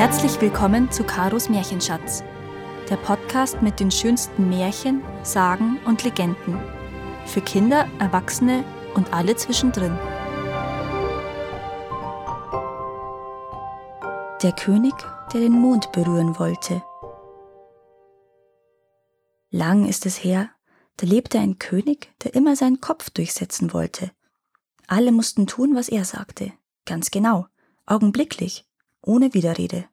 Herzlich willkommen zu Karos Märchenschatz, der Podcast mit den schönsten Märchen, Sagen und Legenden. Für Kinder, Erwachsene und alle zwischendrin. Der König, der den Mond berühren wollte. Lang ist es her, da lebte ein König, der immer seinen Kopf durchsetzen wollte. Alle mussten tun, was er sagte, ganz genau, augenblicklich, ohne Widerrede.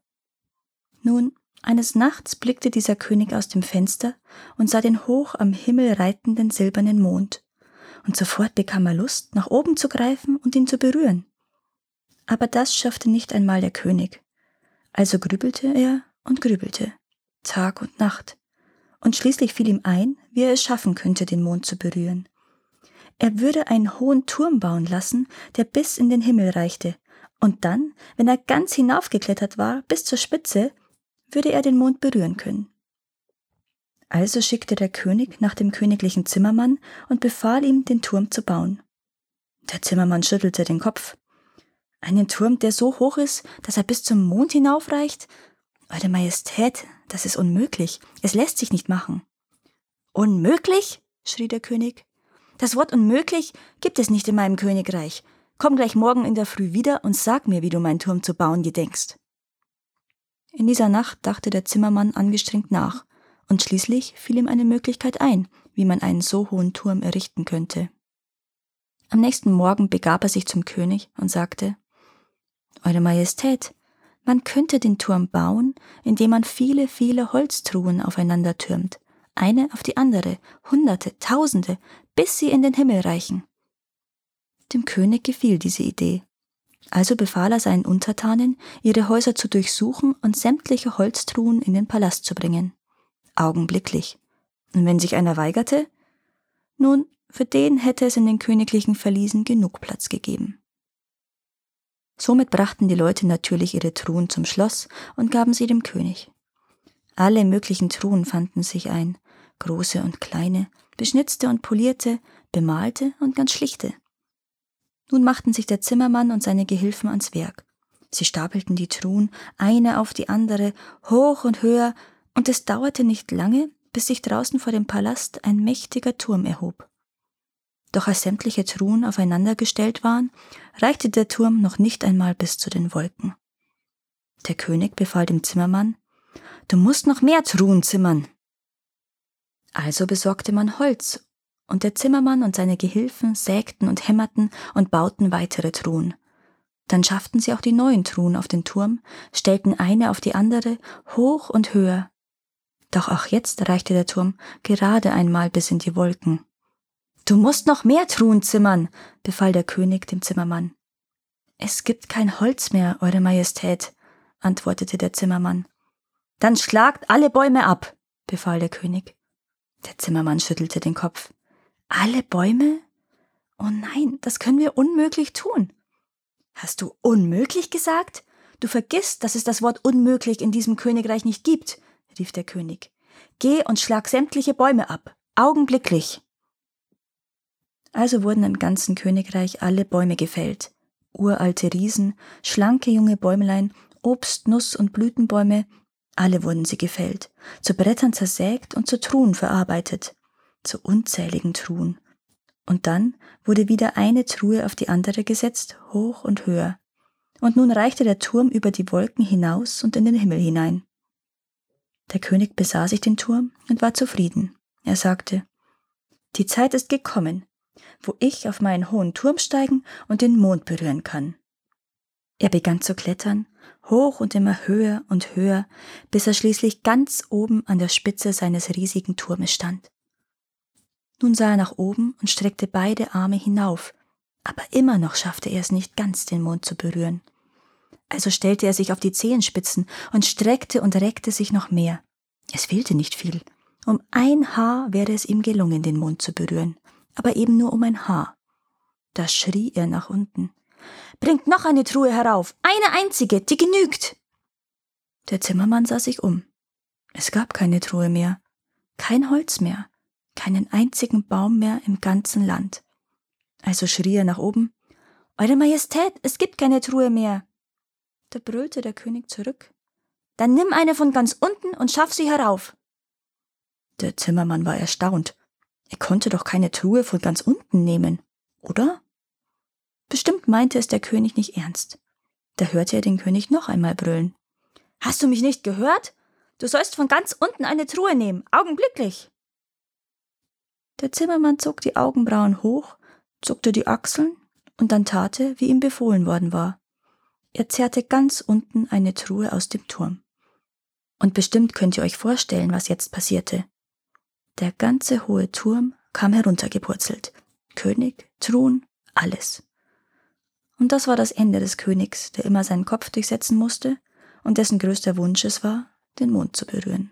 Nun, eines Nachts blickte dieser König aus dem Fenster und sah den hoch am Himmel reitenden silbernen Mond, und sofort bekam er Lust, nach oben zu greifen und ihn zu berühren. Aber das schaffte nicht einmal der König. Also grübelte er und grübelte, Tag und Nacht, und schließlich fiel ihm ein, wie er es schaffen könnte, den Mond zu berühren. Er würde einen hohen Turm bauen lassen, der bis in den Himmel reichte, und dann, wenn er ganz hinaufgeklettert war, bis zur Spitze, würde er den Mond berühren können. Also schickte der König nach dem königlichen Zimmermann und befahl ihm, den Turm zu bauen. Der Zimmermann schüttelte den Kopf. Einen Turm, der so hoch ist, dass er bis zum Mond hinaufreicht? Eure Majestät, das ist unmöglich. Es lässt sich nicht machen. Unmöglich? schrie der König. Das Wort unmöglich gibt es nicht in meinem Königreich. Komm gleich morgen in der Früh wieder und sag mir, wie du meinen Turm zu bauen gedenkst. In dieser Nacht dachte der Zimmermann angestrengt nach, und schließlich fiel ihm eine Möglichkeit ein, wie man einen so hohen Turm errichten könnte. Am nächsten Morgen begab er sich zum König und sagte Eure Majestät, man könnte den Turm bauen, indem man viele, viele Holztruhen aufeinander türmt, eine auf die andere, Hunderte, Tausende, bis sie in den Himmel reichen. Dem König gefiel diese Idee. Also befahl er seinen Untertanen, ihre Häuser zu durchsuchen und sämtliche Holztruhen in den Palast zu bringen. Augenblicklich. Und wenn sich einer weigerte? Nun, für den hätte es in den königlichen Verliesen genug Platz gegeben. Somit brachten die Leute natürlich ihre Truhen zum Schloss und gaben sie dem König. Alle möglichen Truhen fanden sich ein, große und kleine, beschnitzte und polierte, bemalte und ganz schlichte. Nun machten sich der Zimmermann und seine Gehilfen ans Werk. Sie stapelten die Truhen eine auf die andere, hoch und höher, und es dauerte nicht lange, bis sich draußen vor dem Palast ein mächtiger Turm erhob. Doch als sämtliche Truhen aufeinandergestellt waren, reichte der Turm noch nicht einmal bis zu den Wolken. Der König befahl dem Zimmermann, Du musst noch mehr Truhen zimmern. Also besorgte man Holz und der Zimmermann und seine Gehilfen sägten und hämmerten und bauten weitere Truhen. Dann schafften sie auch die neuen Truhen auf den Turm, stellten eine auf die andere, hoch und höher. Doch auch jetzt reichte der Turm gerade einmal bis in die Wolken. Du musst noch mehr Truhen zimmern, befahl der König dem Zimmermann. Es gibt kein Holz mehr, Eure Majestät, antwortete der Zimmermann. Dann schlagt alle Bäume ab, befahl der König. Der Zimmermann schüttelte den Kopf. Alle Bäume? Oh nein, das können wir unmöglich tun. Hast du unmöglich gesagt? Du vergisst, dass es das Wort unmöglich in diesem Königreich nicht gibt, rief der König. Geh und schlag sämtliche Bäume ab, augenblicklich. Also wurden im ganzen Königreich alle Bäume gefällt. Uralte Riesen, schlanke junge Bäumlein, Obst, Nuss und Blütenbäume, alle wurden sie gefällt, zu Brettern zersägt und zu Truhen verarbeitet zu unzähligen Truhen. Und dann wurde wieder eine Truhe auf die andere gesetzt, hoch und höher. Und nun reichte der Turm über die Wolken hinaus und in den Himmel hinein. Der König besah sich den Turm und war zufrieden. Er sagte, Die Zeit ist gekommen, wo ich auf meinen hohen Turm steigen und den Mond berühren kann. Er begann zu klettern, hoch und immer höher und höher, bis er schließlich ganz oben an der Spitze seines riesigen Turmes stand. Nun sah er nach oben und streckte beide Arme hinauf, aber immer noch schaffte er es nicht ganz, den Mond zu berühren. Also stellte er sich auf die Zehenspitzen und streckte und reckte sich noch mehr. Es fehlte nicht viel. Um ein Haar wäre es ihm gelungen, den Mond zu berühren, aber eben nur um ein Haar. Da schrie er nach unten. Bringt noch eine Truhe herauf, eine einzige, die genügt. Der Zimmermann sah sich um. Es gab keine Truhe mehr, kein Holz mehr, keinen einzigen Baum mehr im ganzen Land. Also schrie er nach oben Eure Majestät, es gibt keine Truhe mehr. Da brüllte der König zurück Dann nimm eine von ganz unten und schaff sie herauf. Der Zimmermann war erstaunt. Er konnte doch keine Truhe von ganz unten nehmen, oder? Bestimmt meinte es der König nicht ernst. Da hörte er den König noch einmal brüllen. Hast du mich nicht gehört? Du sollst von ganz unten eine Truhe nehmen, augenblicklich. Der Zimmermann zog die Augenbrauen hoch, zuckte die Achseln und dann tat er, wie ihm befohlen worden war. Er zerrte ganz unten eine Truhe aus dem Turm. Und bestimmt könnt ihr euch vorstellen, was jetzt passierte. Der ganze hohe Turm kam heruntergepurzelt. König, Thron, alles. Und das war das Ende des Königs, der immer seinen Kopf durchsetzen musste und dessen größter Wunsch es war, den Mond zu berühren.